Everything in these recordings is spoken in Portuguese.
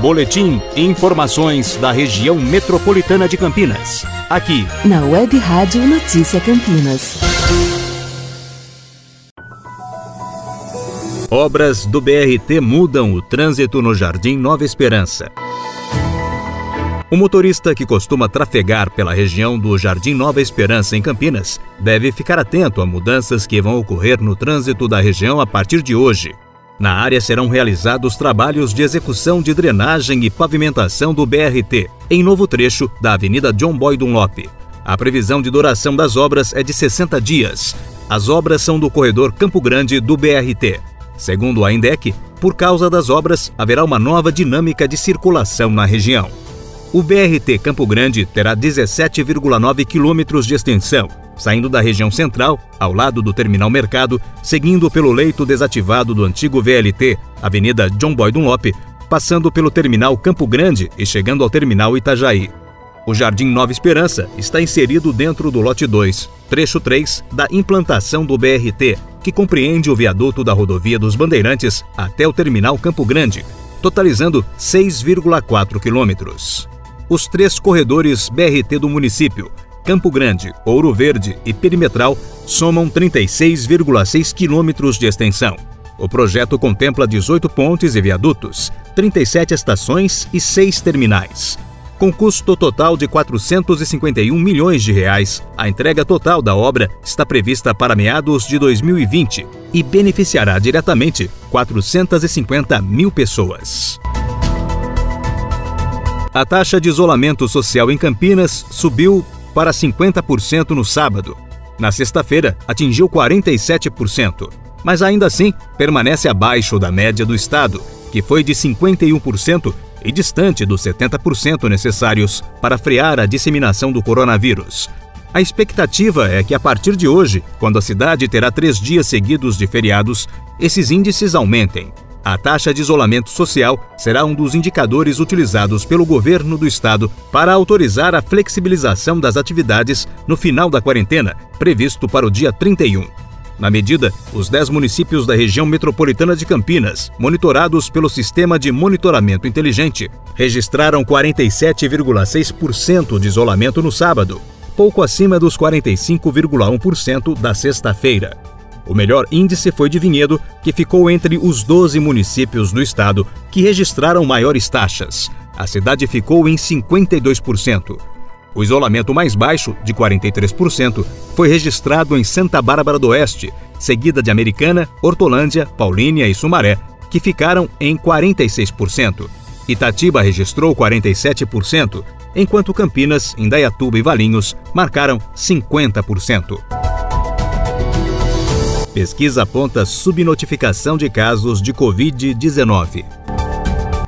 Boletim e informações da região metropolitana de Campinas. Aqui, na Web Rádio Notícia Campinas. Obras do BRT mudam o trânsito no Jardim Nova Esperança. O motorista que costuma trafegar pela região do Jardim Nova Esperança, em Campinas, deve ficar atento a mudanças que vão ocorrer no trânsito da região a partir de hoje. Na área serão realizados trabalhos de execução de drenagem e pavimentação do BRT, em novo trecho da Avenida John Boy Dunlop. A previsão de duração das obras é de 60 dias. As obras são do corredor Campo Grande do BRT. Segundo a INDEC, por causa das obras, haverá uma nova dinâmica de circulação na região. O BRT Campo Grande terá 17,9 quilômetros de extensão, saindo da região central, ao lado do Terminal Mercado, seguindo pelo leito desativado do antigo VLT, Avenida John Boy Dunlop, passando pelo Terminal Campo Grande e chegando ao Terminal Itajaí. O Jardim Nova Esperança está inserido dentro do lote 2, trecho 3 da implantação do BRT, que compreende o viaduto da rodovia dos Bandeirantes até o Terminal Campo Grande, totalizando 6,4 quilômetros. Os três corredores BRT do município, Campo Grande, Ouro Verde e Perimetral, somam 36,6 quilômetros de extensão. O projeto contempla 18 pontes e viadutos, 37 estações e 6 terminais. Com custo total de 451 milhões de reais, a entrega total da obra está prevista para meados de 2020 e beneficiará diretamente 450 mil pessoas. A taxa de isolamento social em Campinas subiu para 50% no sábado. Na sexta-feira, atingiu 47%, mas ainda assim permanece abaixo da média do estado, que foi de 51% e distante dos 70% necessários para frear a disseminação do coronavírus. A expectativa é que a partir de hoje, quando a cidade terá três dias seguidos de feriados, esses índices aumentem. A taxa de isolamento social será um dos indicadores utilizados pelo governo do estado para autorizar a flexibilização das atividades no final da quarentena, previsto para o dia 31. Na medida, os 10 municípios da região metropolitana de Campinas, monitorados pelo Sistema de Monitoramento Inteligente, registraram 47,6% de isolamento no sábado, pouco acima dos 45,1% da sexta-feira. O melhor índice foi de Vinhedo, que ficou entre os 12 municípios do estado que registraram maiores taxas. A cidade ficou em 52%. O isolamento mais baixo, de 43%, foi registrado em Santa Bárbara do Oeste, seguida de Americana, Hortolândia, Paulínia e Sumaré, que ficaram em 46%. Itatiba registrou 47%, enquanto Campinas, Indaiatuba e Valinhos marcaram 50%. Pesquisa aponta subnotificação de casos de Covid-19.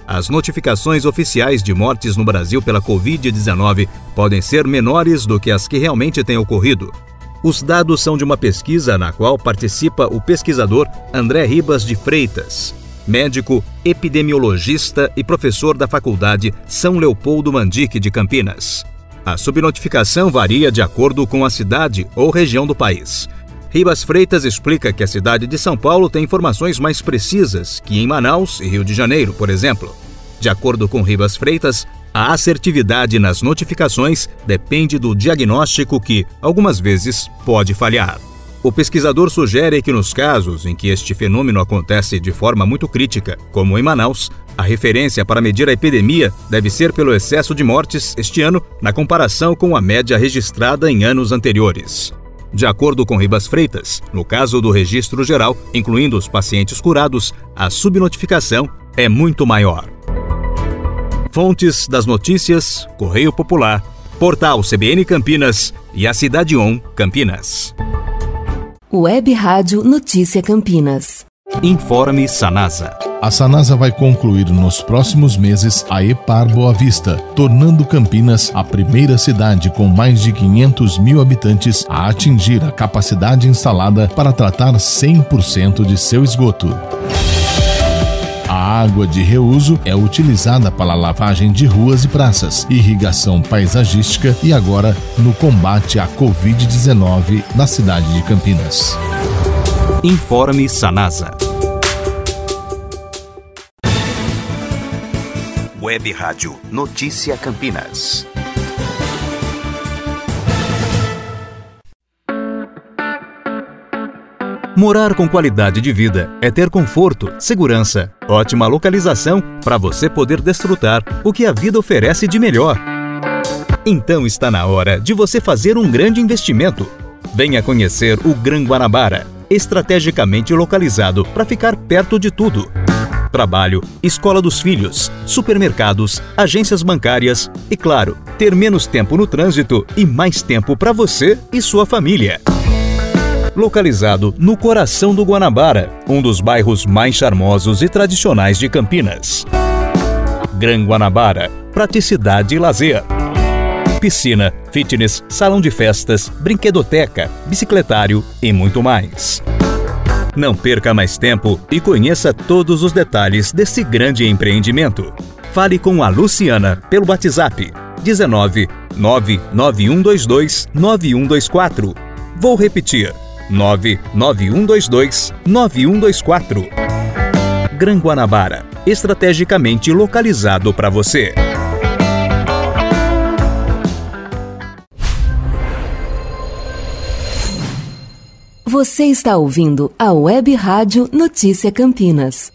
As notificações oficiais de mortes no Brasil pela Covid-19 podem ser menores do que as que realmente têm ocorrido. Os dados são de uma pesquisa na qual participa o pesquisador André Ribas de Freitas, médico, epidemiologista e professor da Faculdade São Leopoldo Mandique de Campinas. A subnotificação varia de acordo com a cidade ou região do país. Ribas Freitas explica que a cidade de São Paulo tem informações mais precisas que em Manaus e Rio de Janeiro, por exemplo. De acordo com Ribas Freitas, a assertividade nas notificações depende do diagnóstico que, algumas vezes, pode falhar. O pesquisador sugere que nos casos em que este fenômeno acontece de forma muito crítica, como em Manaus, a referência para medir a epidemia deve ser pelo excesso de mortes este ano na comparação com a média registrada em anos anteriores. De acordo com Ribas Freitas, no caso do registro geral, incluindo os pacientes curados, a subnotificação é muito maior. Fontes das notícias: Correio Popular, Portal CBN Campinas e a Cidade On Campinas. Web Rádio Notícia Campinas. Informe Sanasa. A Sanasa vai concluir nos próximos meses a EPAR Boa Vista, tornando Campinas a primeira cidade com mais de 500 mil habitantes a atingir a capacidade instalada para tratar 100% de seu esgoto. A água de reuso é utilizada para lavagem de ruas e praças, irrigação paisagística e agora no combate à Covid-19 na cidade de Campinas. Informe Sanasa. Web Rádio Notícia Campinas. Morar com qualidade de vida é ter conforto, segurança, ótima localização para você poder desfrutar o que a vida oferece de melhor. Então está na hora de você fazer um grande investimento. Venha conhecer o Gran Guanabara, estrategicamente localizado para ficar perto de tudo. Trabalho, escola dos filhos, supermercados, agências bancárias e, claro, ter menos tempo no trânsito e mais tempo para você e sua família localizado no coração do Guanabara, um dos bairros mais charmosos e tradicionais de Campinas. Gran Guanabara, praticidade e lazer. Piscina, fitness, salão de festas, brinquedoteca, bicicletário e muito mais. Não perca mais tempo e conheça todos os detalhes desse grande empreendimento. Fale com a Luciana pelo WhatsApp 19 99122 9124. Vou repetir 99122 9124. Gran Guanabara, estrategicamente localizado para você. Você está ouvindo a Web Rádio Notícia Campinas.